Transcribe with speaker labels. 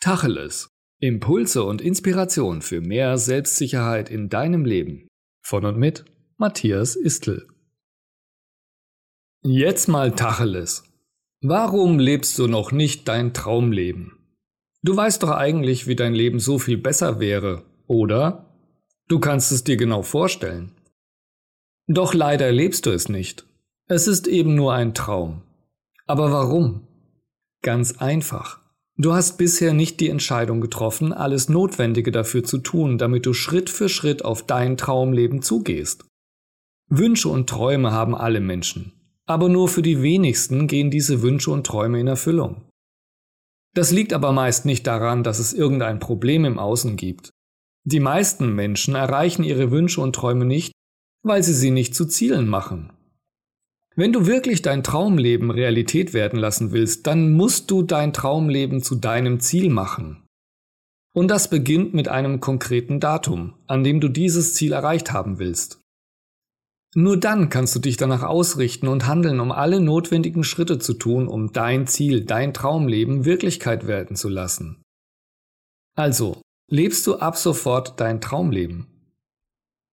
Speaker 1: Tacheles. Impulse und Inspiration für mehr Selbstsicherheit in deinem Leben. Von und mit Matthias Istl. Jetzt mal Tacheles. Warum lebst du noch nicht dein Traumleben? Du weißt doch eigentlich, wie dein Leben so viel besser wäre, oder? Du kannst es dir genau vorstellen. Doch leider lebst du es nicht. Es ist eben nur ein Traum. Aber warum? Ganz einfach. Du hast bisher nicht die Entscheidung getroffen, alles Notwendige dafür zu tun, damit du Schritt für Schritt auf dein Traumleben zugehst. Wünsche und Träume haben alle Menschen, aber nur für die wenigsten gehen diese Wünsche und Träume in Erfüllung. Das liegt aber meist nicht daran, dass es irgendein Problem im Außen gibt. Die meisten Menschen erreichen ihre Wünsche und Träume nicht, weil sie sie nicht zu Zielen machen. Wenn du wirklich dein Traumleben Realität werden lassen willst, dann musst du dein Traumleben zu deinem Ziel machen. Und das beginnt mit einem konkreten Datum, an dem du dieses Ziel erreicht haben willst. Nur dann kannst du dich danach ausrichten und handeln, um alle notwendigen Schritte zu tun, um dein Ziel, dein Traumleben Wirklichkeit werden zu lassen. Also, lebst du ab sofort dein Traumleben?